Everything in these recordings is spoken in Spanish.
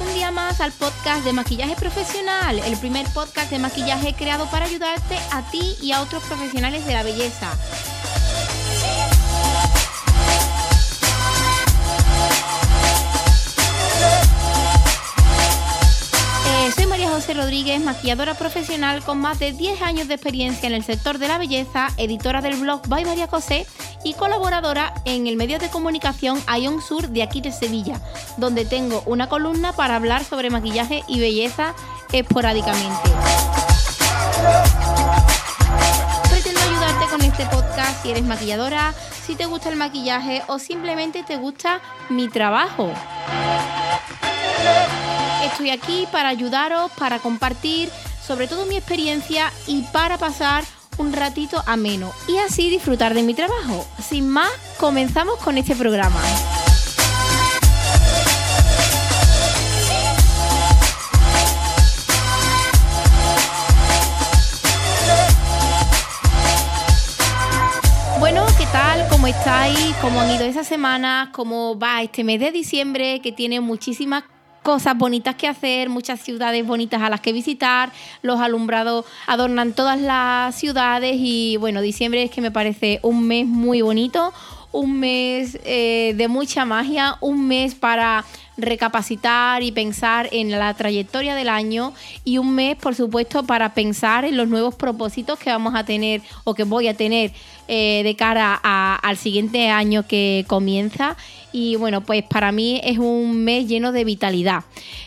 un día más al podcast de maquillaje profesional, el primer podcast de maquillaje creado para ayudarte a ti y a otros profesionales de la belleza. Rodríguez, maquilladora profesional con más de 10 años de experiencia en el sector de la belleza, editora del blog By María José y colaboradora en el medio de comunicación Ion Sur de aquí de Sevilla, donde tengo una columna para hablar sobre maquillaje y belleza esporádicamente. Pretendo ayudarte con este podcast si eres maquilladora, si te gusta el maquillaje o simplemente te gusta mi trabajo. Estoy aquí para ayudaros, para compartir sobre todo mi experiencia y para pasar un ratito ameno y así disfrutar de mi trabajo. Sin más, comenzamos con este programa. Bueno, ¿qué tal? ¿Cómo estáis? ¿Cómo han ido esas semanas? ¿Cómo va este mes de diciembre que tiene muchísimas cosas bonitas que hacer, muchas ciudades bonitas a las que visitar, los alumbrados adornan todas las ciudades y bueno, diciembre es que me parece un mes muy bonito, un mes eh, de mucha magia, un mes para recapacitar y pensar en la trayectoria del año y un mes, por supuesto, para pensar en los nuevos propósitos que vamos a tener o que voy a tener eh, de cara a- al siguiente año que comienza. Y bueno, pues para mí es un mes lleno de vitalidad,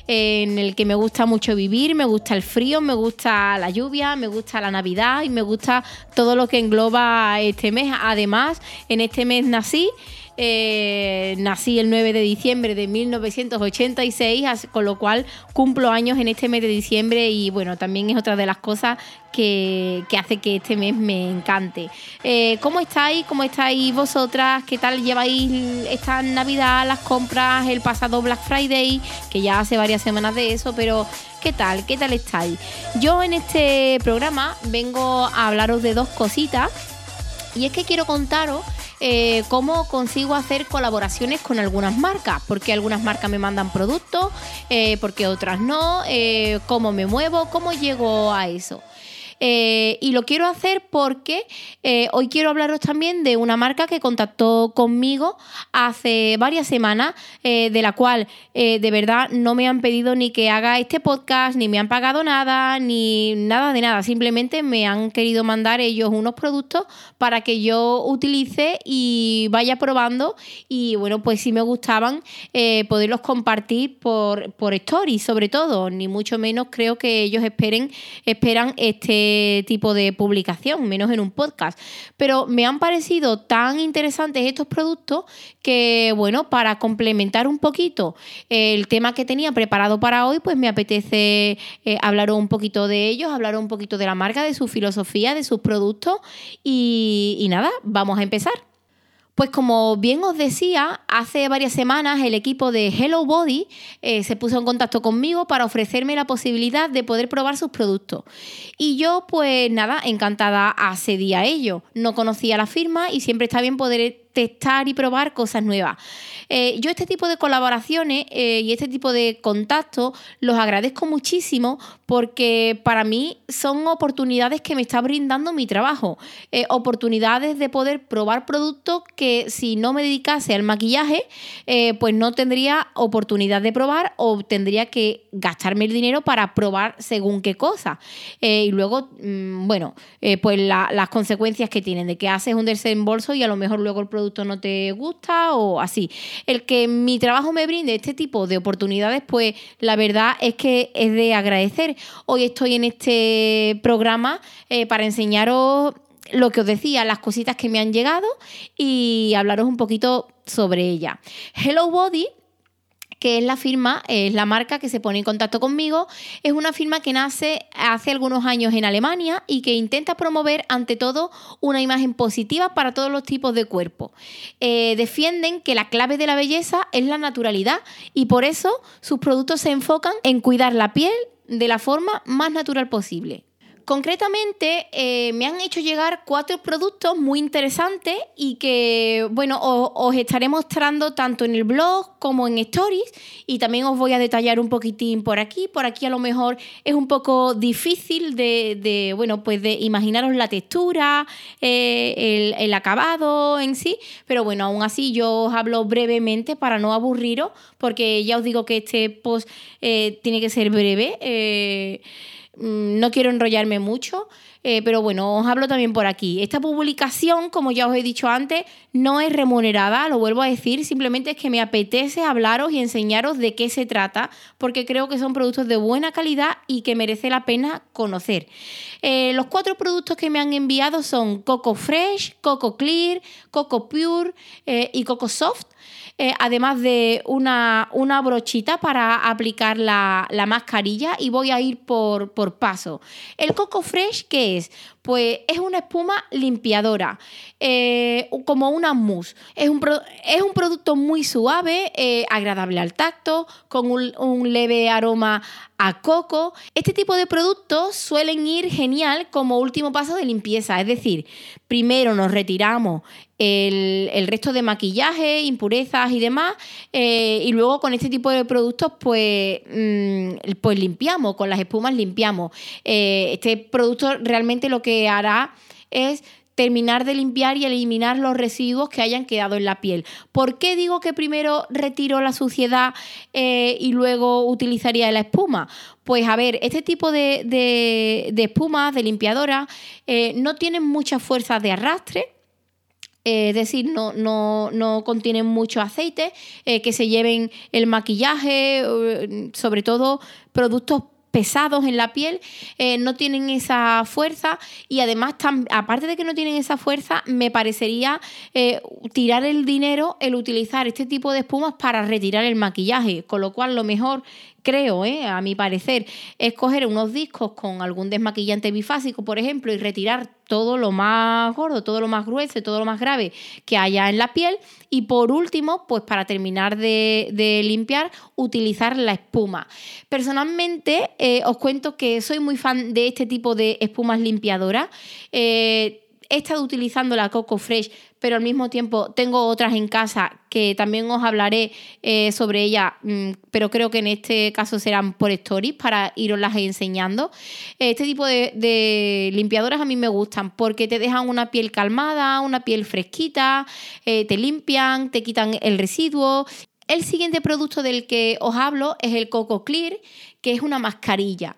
en el que me gusta mucho vivir, me gusta el frío, me gusta la lluvia, me gusta la Navidad y me gusta todo lo que engloba este mes. Además, en este mes nací. Eh, nací el 9 de diciembre de 1986, as- con lo cual cumplo años en este mes de diciembre y bueno, también es otra de las cosas que, que hace que este mes me encante. Eh, ¿Cómo estáis? ¿Cómo estáis vosotras? ¿Qué tal lleváis esta Navidad, las compras, el pasado Black Friday? Que ya hace varias semanas de eso, pero ¿qué tal? ¿Qué tal estáis? Yo en este programa vengo a hablaros de dos cositas. Y es que quiero contaros eh, cómo consigo hacer colaboraciones con algunas marcas, porque algunas marcas me mandan productos, eh, porque otras no, eh, cómo me muevo, cómo llego a eso. Eh, y lo quiero hacer porque eh, hoy quiero hablaros también de una marca que contactó conmigo hace varias semanas, eh, de la cual de verdad no me han pedido ni que haga este podcast, ni me han pagado nada, ni nada de nada. Simplemente me han querido mandar ellos unos productos para que yo utilice y vaya probando. Y bueno, pues si me gustaban, poderlos compartir por, por stories, sobre todo. Ni mucho menos creo que ellos esperen, esperan este tipo de publicación, menos en un podcast. Pero me han parecido tan interesantes estos productos que, bueno, para complementar un poquito el tema que tenía preparado para hoy, pues me apetece eh, hablar un poquito de ellos, hablar un poquito de la marca, de su filosofía, de sus productos y, y nada, vamos a empezar. Pues como bien os decía, hace varias semanas el equipo de Hello Body eh, se puso en contacto conmigo para ofrecerme la posibilidad de poder probar sus productos. Y yo, pues nada, encantada accedí a ello. No conocía la firma y siempre está bien poder testar y probar cosas nuevas. Eh, yo este tipo de colaboraciones eh, y este tipo de contactos los agradezco muchísimo porque para mí son oportunidades que me está brindando mi trabajo. Eh, oportunidades de poder probar productos que si no me dedicase al maquillaje, pues no tendría oportunidad de probar o tendría que gastarme el dinero para probar según qué cosa. Y luego, mm, bueno, pues la- las consecuencias que tienen de que haces un desembolso y a lo mejor luego el producto no te gusta o así. El que mi trabajo me brinde este tipo de oportunidades, pues la verdad es que es de agradecer. Hoy estoy en este programa eh, para enseñaros lo que os decía, las cositas que me han llegado y hablaros un poquito sobre ella. Hello Body que es la firma, es la marca que se pone en contacto conmigo. Es una firma que nace hace algunos años en Alemania y que intenta promover ante todo una imagen positiva para todos los tipos de cuerpo. Eh, defienden que la clave de la belleza es la naturalidad y por eso sus productos se enfocan en cuidar la piel de la forma más natural posible. Concretamente, eh, me han hecho llegar cuatro productos muy interesantes y que, bueno, os, estaré mostrando tanto en el blog como en Stories y también os voy a detallar un poquitín por aquí. Por aquí a lo mejor es un poco difícil de, bueno, pues de imaginaros la textura, eh, el, acabado en sí, pero bueno, aún así yo os hablo brevemente para no aburriros, porque ya os digo que este post eh, tiene que ser breve. No quiero enrollarme mucho, eh, pero bueno, os hablo también por aquí. Esta publicación, como ya os he dicho antes, no es remunerada, lo vuelvo a decir, simplemente es que me apetece hablaros y enseñaros de qué se trata, porque creo que son productos de buena calidad y que merece la pena conocer. Eh, los cuatro productos que me han enviado son Coco Fresh, Coco Clear, Coco Pure eh, y Coco Soft. Además de una, brochita para aplicar la, mascarilla y voy a ir por, por paso. El Coco Fresh, ¿qué? days Pues es una espuma limpiadora, eh, como una mousse. Es un, es un producto muy suave, eh, agradable al tacto, con un, leve aroma a coco. Este tipo de productos suelen ir genial como último paso de limpieza. Es decir, primero nos retiramos el, resto de maquillaje, impurezas y demás. Eh, y luego con este tipo de productos, pues, mm, pues limpiamos, con las espumas limpiamos. Este producto realmente lo que hará es terminar de limpiar y eliminar los residuos que hayan quedado en la piel. ¿Por qué digo que primero retiro la suciedad eh, y luego utilizaría la espuma? Pues a ver, este tipo de, de, espumas, de limpiadora, no tienen mucha fuerza de arrastre, eh, es decir, no, no, no contienen mucho aceite, eh, que se lleven el maquillaje, eh, sobre todo productos pesados en la piel, no tienen esa fuerza y además, aparte de que no tienen esa fuerza, me parecería tirar el dinero el utilizar este tipo de espumas para retirar el maquillaje, con lo cual lo mejor creo, ¿eh? a mi parecer, es coger unos discos con algún desmaquillante bifásico, por ejemplo, y retirar todo lo más gordo, todo lo más grueso, todo lo más grave que haya en la piel. Y por último, pues para terminar de, limpiar, utilizar la espuma. Personalmente, eh, os cuento que soy muy fan de este tipo de espumas limpiadoras. Eh, he estado utilizando la Coco Fresh, pero al mismo tiempo tengo otras en casa que también os hablaré eh, sobre ellas, mm, pero creo que en este caso serán por stories para iroslas enseñando. Este tipo de, limpiadoras a mí me gustan porque te dejan una piel calmada, una piel fresquita, eh, te limpian, te quitan el residuo. El siguiente producto del que os hablo es el Coco Clear, que es una mascarilla.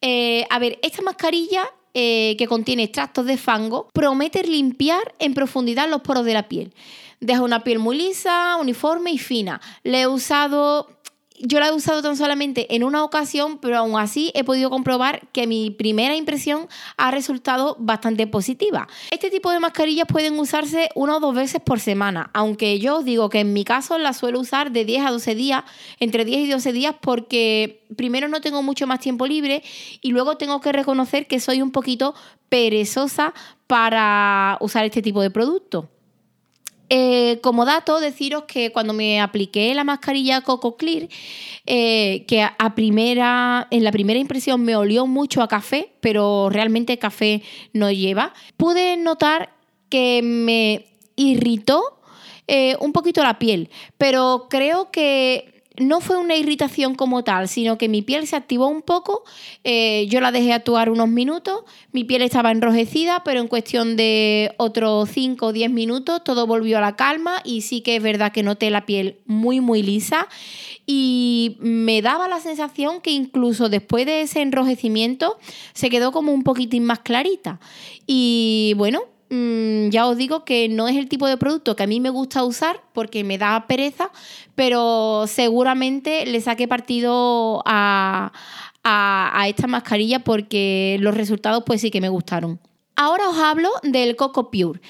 Eh, a ver, esta mascarilla eh, que contiene extractos de fango promete limpiar en profundidad los poros de la piel. Deja una piel muy lisa, uniforme y fina. Le he usado yo la he usado tan solamente en una ocasión, pero aún así he podido comprobar que mi primera impresión ha resultado bastante positiva. Este tipo de mascarillas pueden usarse una o dos veces por semana, aunque yo os digo que en mi caso la suelo usar de 10 a 12 días, entre 10 y 12 días, porque primero no tengo mucho más tiempo libre y luego tengo que reconocer que soy un poquito perezosa para usar este tipo de producto. Eh, como dato, deciros que cuando me apliqué la mascarilla Coco Clear, eh, que a primera, en la primera impresión me olió mucho a café, pero realmente café no lleva, pude notar que me irritó eh, un poquito la piel, pero creo que no fue una irritación como tal, sino que mi piel se activó un poco, eh, yo la dejé actuar unos minutos, mi piel estaba enrojecida, pero en cuestión de otros 5 o 10 minutos todo volvió a la calma y sí que es verdad que noté la piel muy, muy lisa y me daba la sensación que incluso después de ese enrojecimiento se quedó como un poquitín más clarita. Y bueno, Mm, ya os digo que no es el tipo de producto que a mí me gusta usar porque me da pereza, pero seguramente le saqué partido a, esta mascarilla porque los resultados pues sí que me gustaron. Ahora os hablo del Coco Pure,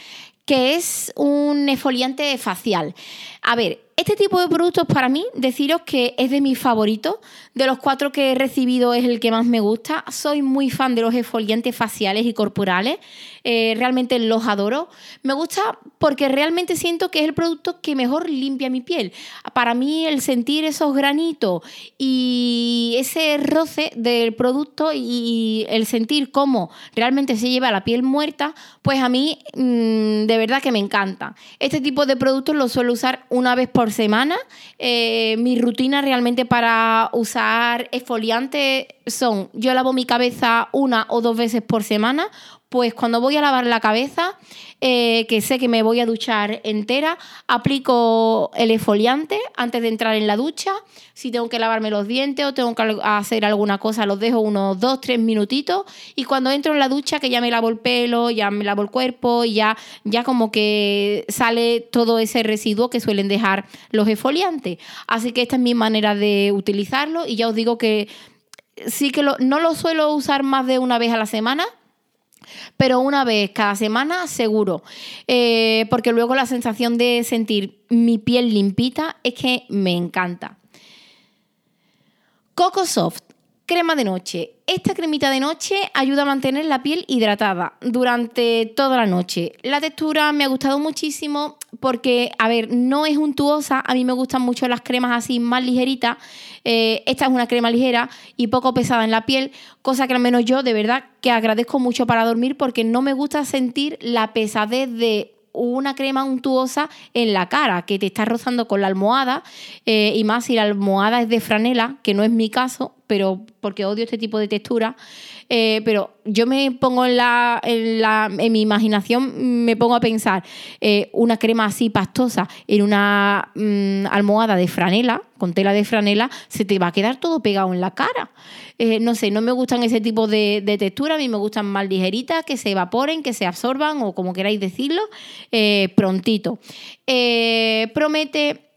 que es un esfoliante facial. A ver, este tipo de productos para mí, deciros que es de mis favoritos De los cuatro que he recibido es el que más me gusta. Soy muy fan de los exfoliantes faciales y corporales. Eh, realmente los adoro. Me gusta porque realmente siento que es el producto que mejor limpia mi piel. Para mí el sentir esos granitos y ese roce del producto y el sentir cómo realmente se lleva la piel muerta, pues a mí mm, de verdad que me encanta. Este tipo de productos los suelo usar una vez por semana. Eh, mi rutina realmente para usar exfoliante son, yo lavo mi cabeza una o dos veces por semana pues cuando voy a lavar la cabeza, eh, que sé que me voy a duchar entera, aplico el exfoliante antes de entrar en la ducha. Si tengo que lavarme los dientes o tengo que hacer alguna cosa, los dejo unos dos, tres minutitos. Y cuando entro en la ducha, que ya me lavo el pelo, ya me lavo el cuerpo, y ya, ya como que sale todo ese residuo que suelen dejar los exfoliantes. Así que esta es mi manera de utilizarlo y ya os digo que sí que no lo suelo usar más de una vez a la semana pero una vez cada semana seguro, eh, porque luego la sensación de sentir mi piel limpita es que me encanta. Coco Soft, crema de noche. Esta cremita de noche ayuda a mantener la piel hidratada durante toda la noche. La textura me ha gustado muchísimo porque, a ver, no es untuosa. A mí me gustan mucho las cremas así más ligeritas. Eh, esta es una crema ligera y poco pesada en la piel, cosa que al menos yo de verdad que agradezco mucho para dormir porque no me gusta sentir la pesadez de una crema untuosa en la cara que te está rozando con la almohada eh, y más si la almohada es de franela, que no es mi caso, pero porque odio este tipo de textura. Eh, pero yo me pongo en, la, en, mi imaginación, me pongo a pensar eh, una crema así pastosa en una mm, almohada de franela, con tela de franela, se te va a quedar todo pegado en la cara. Eh, no sé, no me gustan ese tipo de, de textura, a mí me gustan más ligeritas, que se evaporen, que se absorban o como queráis decirlo, prontito. promete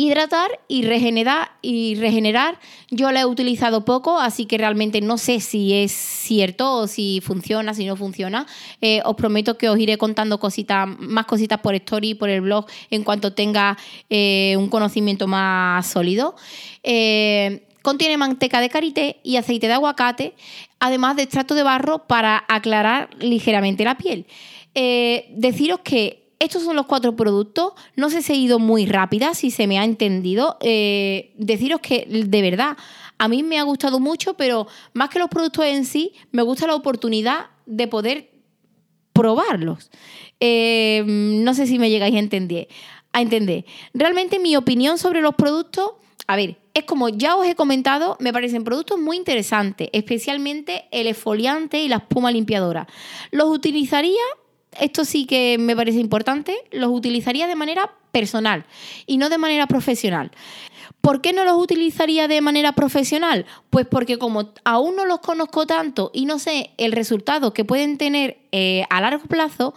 hidratar y regenerar, y regenerar. Yo la he utilizado poco, así que realmente no sé si es cierto o si funciona, si no funciona. Eh, os prometo que os iré contando cositas, más cositas por story, por el blog, en cuanto tenga eh, un conocimiento más sólido. Eh, contiene manteca de karité y aceite de aguacate, además de extracto de barro para aclarar ligeramente la piel. deciros que estos son los cuatro productos. No sé si he ido muy rápida, si se me ha entendido. Eh, deciros que de verdad, a mí me ha gustado mucho, pero más que los productos en sí, me gusta la oportunidad de poder probarlos. Eh, no sé si me llegáis a entender. A entender. Realmente mi opinión sobre los productos, a ver, es como ya os he comentado, me parecen productos muy interesantes, especialmente el exfoliante y la espuma limpiadora. Los utilizaría esto sí que me parece importante, los utilizaría de manera personal y no de manera profesional. ¿Por qué no los utilizaría de manera profesional? Pues porque como aún no los conozco tanto y no sé el resultado que pueden tener eh, a largo plazo,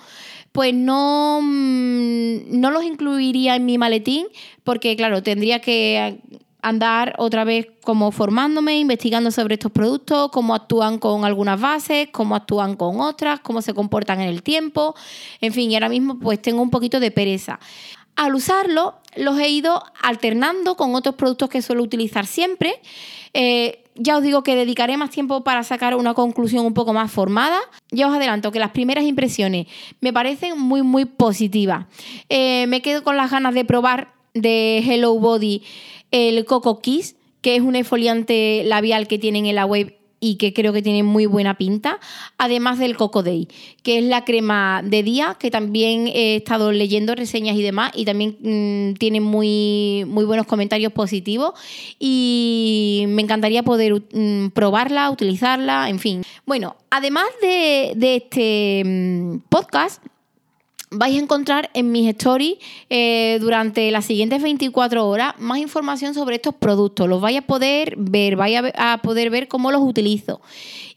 pues no, mm, no los incluiría en mi maletín porque, claro, tendría que andar otra vez como formándome, investigando sobre estos productos, cómo actúan con algunas bases, cómo actúan con otras, cómo se comportan en el tiempo, en fin, y ahora mismo pues tengo un poquito de pereza. Al usarlo, los he ido alternando con otros productos que suelo utilizar siempre. Eh, ya os digo que dedicaré más tiempo para sacar una conclusión un poco más formada. Ya os adelanto que las primeras impresiones me parecen muy, muy positivas. Eh, me quedo con las ganas de probar de Hello Body el Coco Kiss, que es un exfoliante labial que tienen en la web y que creo que tiene muy buena pinta, además del Coco Day, que es la crema de día, que también he estado leyendo reseñas y demás, y también mm, tiene muy, muy buenos comentarios positivos, y me encantaría poder mm, probarla, utilizarla, en fin. Bueno, además de, este mm, podcast, vais a encontrar en mis stories eh, durante las siguientes 24 horas más información sobre estos productos. Los vais a poder ver, vais a, poder ver cómo los utilizo.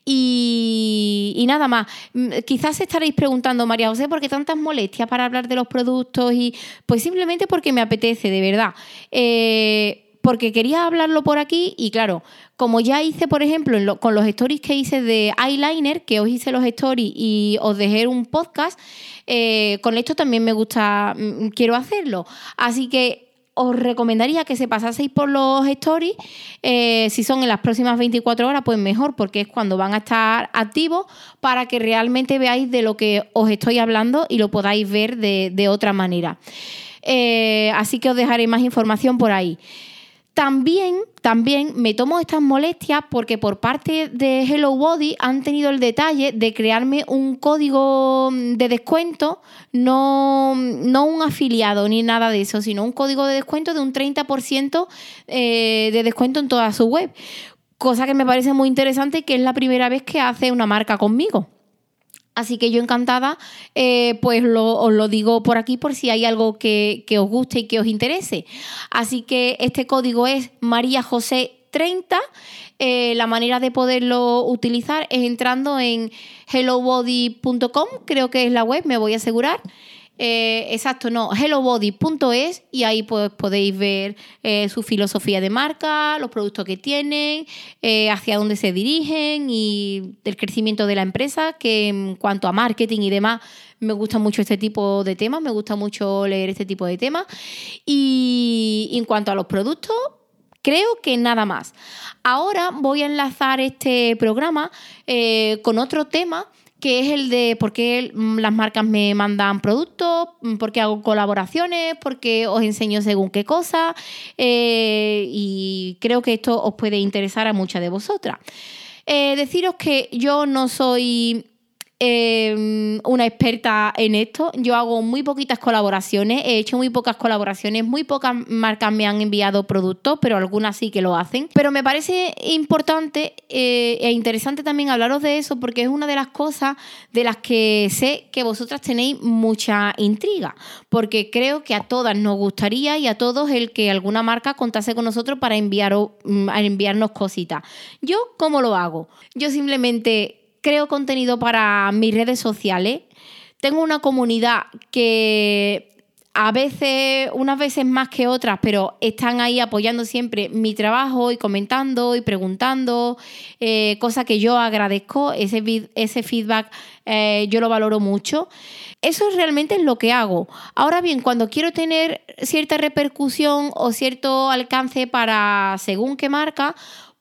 Y, nada más. Mm, quizás estaréis preguntando, María José, ¿por qué tantas molestias para hablar de los productos? Y pues simplemente porque me apetece, de verdad. Eh, porque quería hablarlo por aquí y claro, como ya hice, por ejemplo, con los stories que hice de eyeliner, que os hice los stories y os dejé un podcast, eh, con esto también me gusta, mm, quiero hacerlo. Así que os recomendaría que se pasaseis por los stories. Eh, si son en las próximas 24 horas, pues mejor, porque es cuando van a estar activos para que realmente veáis de lo que os estoy hablando y lo podáis ver de, otra manera. Eh, así que os dejaré más información por ahí. También, también me tomo estas molestias porque por parte de Hello Body han tenido el detalle de crearme un código de descuento, no, un afiliado ni nada de eso, sino un código de descuento de un 30% eh, de descuento en toda su web. Cosa que me parece muy interesante que es la primera vez que hace una marca conmigo. Así que yo encantada, eh, pues os lo digo por aquí por si hay algo que, os guste y que os interese. Así que este código es María José 30. Eh, la manera de poderlo utilizar es entrando en hellobody.com, creo que es la web, me voy a asegurar. Eh, exacto, no, hellobody.es y ahí pues podéis ver eh, su filosofía de marca, los productos que tienen, eh, hacia dónde se dirigen y el crecimiento de la empresa, que en cuanto a marketing y demás, me gusta mucho este tipo de temas, me gusta mucho leer este tipo de temas. Y en cuanto a los productos, creo que nada más. Ahora voy a enlazar este programa con otro tema que es el de por qué mm, las marcas me mandan productos, mm, por qué hago colaboraciones, por qué os enseño según qué cosa. Eh, y creo que esto os puede interesar a muchas de vosotras. Eh, deciros que yo no soy Em, una experta en esto. Yo hago muy poquitas colaboraciones, he hecho muy pocas colaboraciones, muy pocas marcas me han enviado productos, pero algunas sí que lo hacen. Pero me parece importante eh, e interesante también hablaros de eso porque es una de las cosas de las que sé que vosotras tenéis mucha intriga, porque creo que a todas nos gustaría y a todos el que alguna marca contase con nosotros para enviar, mm, enviarnos cositas. Yo, ¿cómo lo hago? Yo simplemente creo contenido para mis redes sociales. Tengo una comunidad que a veces, unas veces más que otras, pero están ahí apoyando siempre mi trabajo y comentando y preguntando, eh, cosa que yo agradezco, ese, ese feedback eh, yo lo valoro mucho. Eso es realmente lo que hago. Ahora bien, cuando quiero tener cierta repercusión o cierto alcance para según qué marca,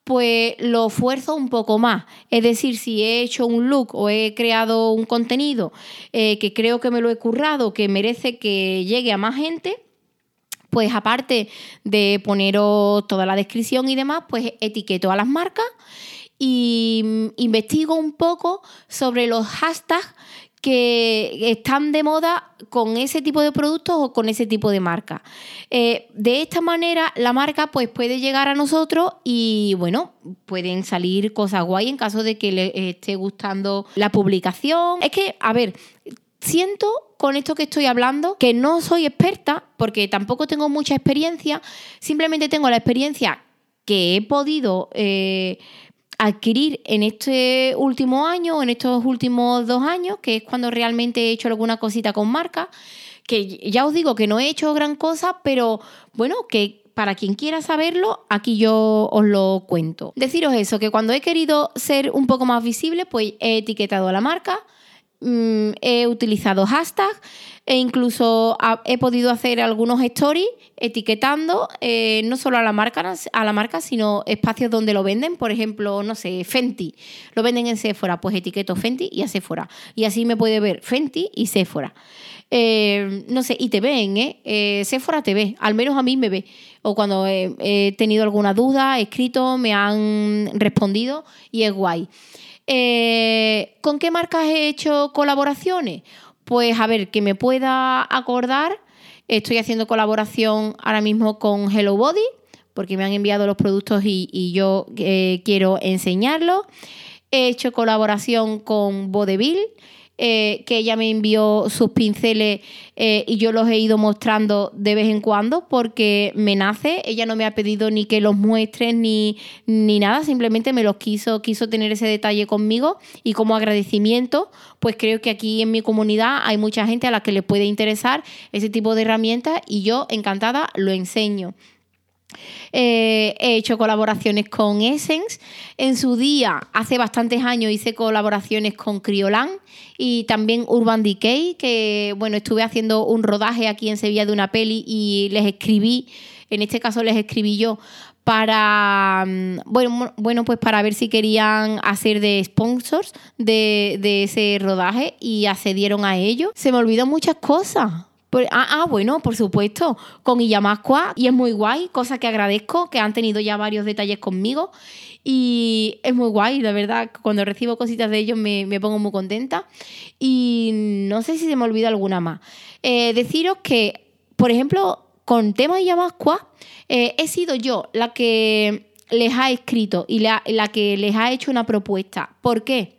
pues lo esfuerzo un poco más. Es decir, si he hecho un look o he creado un contenido eh, que creo que me lo he currado, que merece que llegue a más gente, pues aparte de poneros toda la descripción y demás, pues etiqueto a las marcas y mm, investigo un poco sobre los hashtags que están de moda con ese tipo de productos o con ese tipo de marca. Eh, de esta manera, la marca pues, puede llegar a nosotros y bueno, pueden salir cosas guay en caso de que le esté gustando la publicación. Es que, a ver, siento con esto que estoy hablando que no soy experta porque tampoco tengo mucha experiencia, simplemente tengo la experiencia que he podido... Eh, adquirir en este último año, en estos últimos dos años, que es cuando realmente he hecho alguna cosita con marca, que ya os digo que no he hecho gran cosa, pero bueno, que para quien quiera saberlo, aquí yo os lo cuento. Deciros eso, que cuando he querido ser un poco más visible, pues he etiquetado a la marca, mm, he utilizado hashtags, e incluso he podido hacer algunos stories etiquetando eh, no solo a la marca a la marca sino espacios donde lo venden. Por ejemplo no sé Fenty. Lo venden en Sephora. Pues etiqueto Fenty y a Sephora. Y así me puede ver Fenty y Sephora. Eh, no sé y te ven ¿eh? ¿eh? Sephora te ve. Al menos a mí me ve. O cuando he, he tenido alguna duda he escrito me han respondido y es guay ¿Con qué marcas he hecho colaboraciones? Pues a ver, que me pueda acordar, estoy haciendo colaboración ahora mismo con Hello Body, porque me han enviado los productos y, yo eh, quiero enseñarlos. He hecho colaboración con Vodevil eh, que ella me envió sus pinceles eh, y yo los he ido mostrando de vez en cuando porque me nace. Ella no me ha pedido ni que los muestre ni, ni nada, simplemente me los quiso, quiso tener ese detalle conmigo y como agradecimiento, pues creo que aquí en mi comunidad hay mucha gente a la que le puede interesar ese tipo de herramientas y yo encantada lo enseño. Eh, he hecho colaboraciones con Essence. En su día, hace bastantes años, hice colaboraciones con Criolan y también Urban Decay, que bueno, estuve haciendo un rodaje aquí en Sevilla de una peli y les escribí, en este caso les escribí yo, para mm, bueno, bueno, pues para ver si querían hacer de sponsors de, ese rodaje y accedieron a ello. Se me olvidó muchas cosas pues, ah, ah, bueno, por supuesto, con Illamasqua y es muy guay, cosa que agradezco, que han tenido ya varios detalles conmigo y es muy guay, la verdad, cuando recibo cositas de ellos me, pongo muy contenta y no sé si se me olvida alguna más. Eh, deciros que, por ejemplo, con tema Illamasqua, eh, he sido yo la que les ha escrito y la, la que les ha hecho una propuesta. ¿Por qué?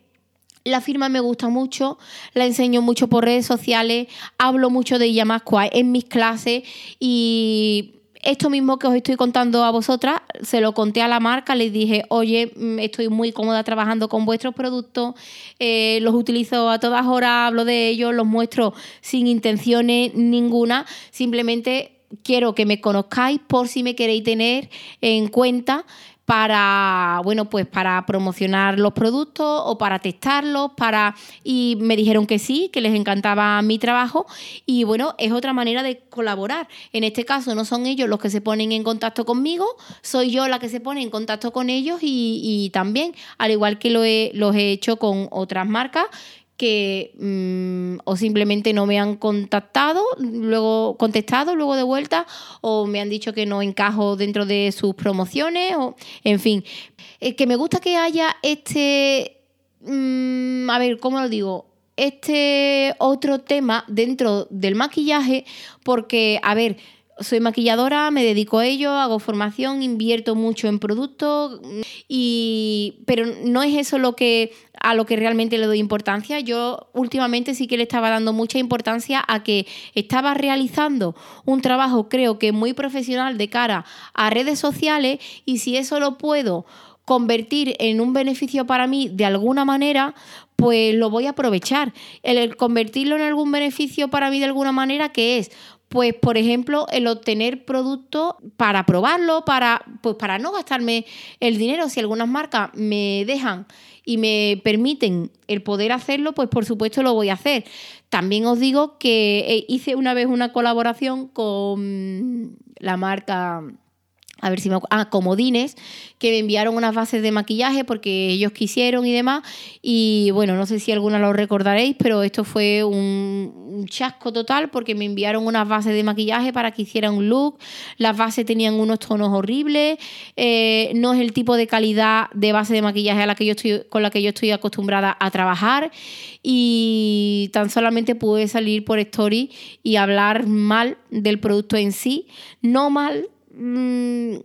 La firma me gusta mucho, la enseño mucho por redes sociales, hablo mucho de ella en mis clases y esto mismo que os estoy contando a vosotras, se lo conté a la marca, les dije, oye, mm, estoy muy cómoda trabajando con vuestros productos, eh, los utilizo a todas horas, hablo de ellos, los muestro sin intenciones ninguna, simplemente quiero que me conozcáis por si me queréis tener en cuenta para, bueno, pues para promocionar los productos o para testarlos, para y me dijeron que sí, que les encantaba mi trabajo y bueno, es otra manera de colaborar. En este caso no son ellos los que se ponen en contacto conmigo, soy yo la que se pone en contacto con ellos y, también, al igual que lo he, los he hecho con otras marcas, que mm, o simplemente no me han contactado, luego contestado, luego de vuelta, o me han dicho que no encajo dentro de sus promociones, o en fin. Es que me gusta que haya este, mm, a ver, ¿cómo lo digo? Este otro tema dentro del maquillaje, porque, a ver, soy maquilladora, me dedico a ello, hago formación, invierto mucho en productos, y, pero no es eso lo que, a lo que realmente le doy importancia. Yo últimamente sí que le estaba dando mucha importancia a que estaba realizando un trabajo creo que muy profesional de cara a redes sociales y si eso lo puedo convertir en un beneficio para mí de alguna manera, pues lo voy a aprovechar. El convertirlo en algún beneficio para mí de alguna manera, que es pues, por ejemplo, el obtener productos para probarlo, para, pues, para no gastarme el dinero. Si algunas marcas me dejan y me permiten el poder hacerlo, pues por supuesto lo voy a hacer. También os digo que eh, hice una vez una colaboración con la marca a ver si me ah, comodines, que me enviaron unas bases de maquillaje porque ellos quisieron y demás. Y bueno, no sé si alguna lo recordaréis, pero esto fue un, chasco total porque me enviaron unas bases de maquillaje para que hiciera un look. Las bases tenían unos tonos horribles. Eh, no es el tipo de calidad de base de maquillaje con la que yo estoy acostumbrada a trabajar. Y tan solamente pude salir por story y hablar mal del producto en sí. No mal, Mm,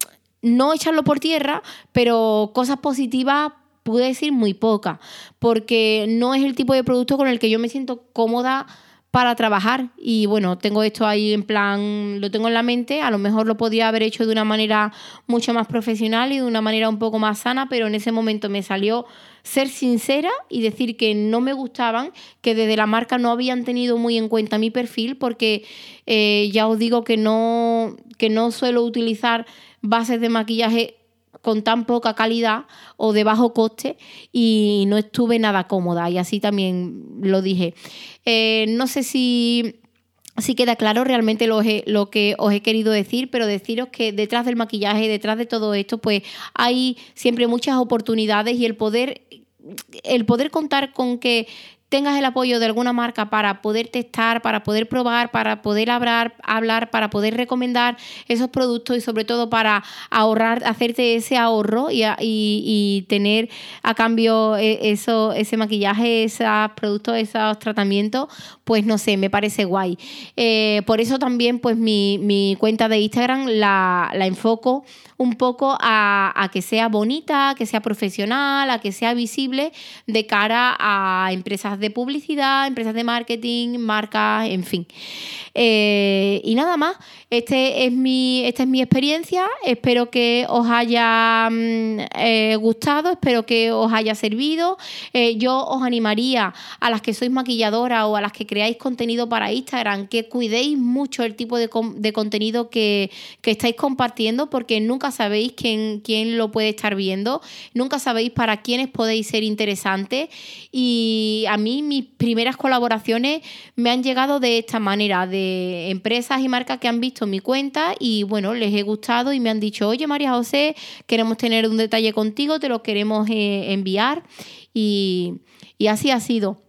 no echarlo por tierra, pero cosas positivas pude decir muy pocas, porque no es el tipo de producto con el que yo me siento cómoda para trabajar. Y bueno, tengo esto ahí en plan, lo tengo en la mente, a lo mejor lo podía haber hecho de una manera mucho más profesional y de una manera un poco más sana, pero en ese momento me salió ser sincera y decir que no me gustaban, que desde la marca no habían tenido muy en cuenta mi perfil, porque eh, ya os digo que no, que no suelo utilizar bases de maquillaje con tan poca calidad o de bajo coste y no estuve nada cómoda y así también lo dije. Eh, no sé si si queda claro realmente lo, lo, que os he querido decir, pero deciros que detrás del maquillaje, detrás de todo esto, pues hay siempre muchas oportunidades y el poder, el poder contar con que tengas el apoyo de alguna marca para poder testar, para poder probar, para poder hablar, hablar, para poder recomendar esos productos y sobre todo para ahorrar, hacerte ese ahorro y, tener a cambio e, eso, ese maquillaje, esos productos, esos tratamientos, pues no sé, me parece guay. Eh, por eso también pues mi, cuenta de Instagram la, la enfoco un poco a, que sea bonita, a que sea profesional, a que sea visible de cara a empresas de publicidad, empresas de marketing, marcas, en fin. Eh, y nada más, este es mi, esta es mi experiencia, espero que os haya mm, eh, gustado, espero que os haya servido. Eh, yo os animaría a las que sois maquilladoras o a las que creáis contenido para Instagram, que cuidéis mucho el tipo de, contenido que, estáis compartiendo, porque nunca sabéis quién, quién lo puede estar viendo, nunca sabéis para quiénes podéis ser interesantes. Y a mí mis primeras colaboraciones me han llegado de esta manera, de empresas y marcas que han visto mi cuenta y bueno, les he gustado y me han dicho, oye María José, queremos tener un detalle contigo, te lo queremos eh, enviar y, y así ha sido.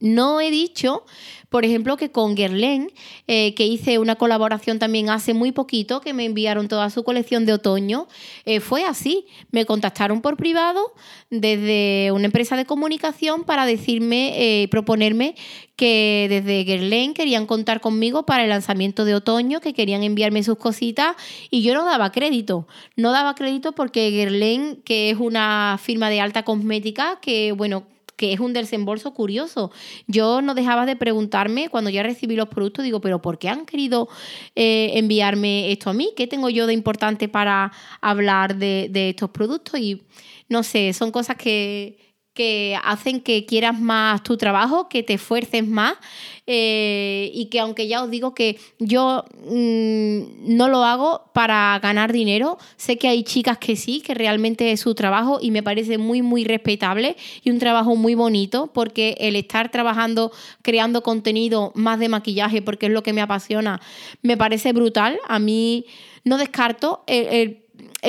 No he dicho, por ejemplo, que con Guerlain, eh, que hice una colaboración también hace muy poquito, que me enviaron toda su colección de otoño, eh, fue así. Me contactaron por privado desde una empresa de comunicación para decirme, eh, proponerme que desde Guerlain querían contar conmigo para el lanzamiento de otoño, que querían enviarme sus cositas y yo no daba crédito. No daba crédito porque Guerlain, que es una firma de alta cosmética, que bueno, que es un desembolso curioso. Yo no dejaba de preguntarme cuando ya recibí los productos, digo, pero ¿por qué han querido eh, enviarme esto a mí? ¿Qué tengo yo de importante para hablar de, de estos productos? Y no sé, son cosas que, que hacen que quieras más tu trabajo, que te esfuerces más eh, y que aunque ya os digo que yo mm, no lo hago para ganar dinero, sé que hay chicas que sí, que realmente es su trabajo y me parece muy, muy respetable y un trabajo muy bonito porque el estar trabajando, creando contenido más de maquillaje, porque es lo que me apasiona, me parece brutal. A mí no descarto el el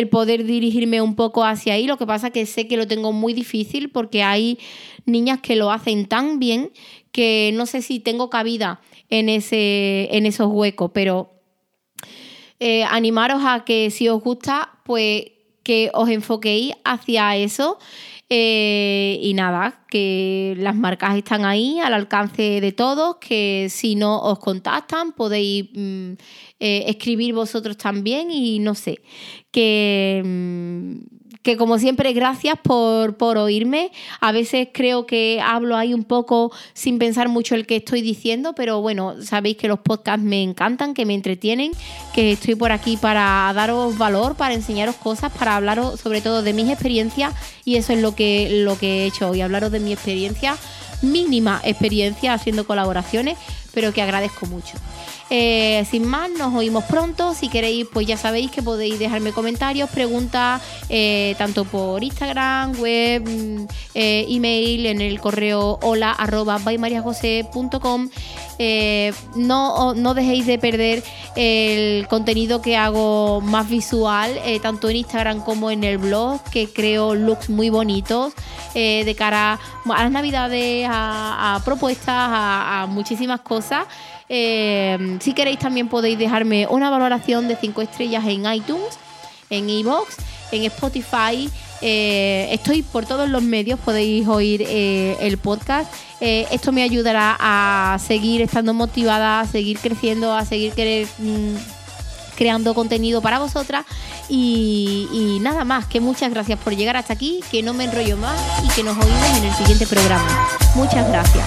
poder dirigirme un poco hacia ahí. Lo que pasa que sé que lo tengo muy difícil porque hay niñas que lo hacen tan bien que no sé si tengo cabida en, ese, en esos huecos, pero eh, animaros a que si os gusta, pues que os enfoquéis hacia eso. Eh, y nada, que las marcas están ahí al alcance de todos, que si no os contactan podéis mm, eh, escribir vosotros también y no sé, que, mm, que como siempre gracias por, por, oírme. A veces creo que hablo ahí un poco sin pensar mucho el que estoy diciendo, pero bueno, sabéis que los podcasts me encantan, que me entretienen, que estoy por aquí para daros valor, para enseñaros cosas, para hablaros sobre todo de mis experiencias y eso es lo que, lo que he hecho hoy, hablaros de mi experiencia, mínima experiencia haciendo colaboraciones, pero que agradezco mucho. Eh, sin más, nos oímos pronto. Si queréis, pues ya sabéis que podéis dejarme comentarios, preguntas, eh, tanto por Instagram, web, mm, eh, email, en el correo hola arroba no, no dejéis de perder el contenido que hago más visual, tanto en Instagram como en el blog, que creo looks muy bonitos de cara a las navidades, a, propuestas, a muchísimas cosas. Eh, si queréis también podéis dejarme una valoración de 5 estrellas en iTunes, en iBox, en Spotify. Eh, estoy por todos los medios, podéis oír eh, el podcast. esto me ayudará a seguir estando motivada, a seguir creciendo, a seguir querer, mm, creando contenido para vosotras. Y, y, nada más, que muchas gracias por llegar hasta aquí, que no me enrollo más y que nos oímos en el siguiente programa. Muchas gracias.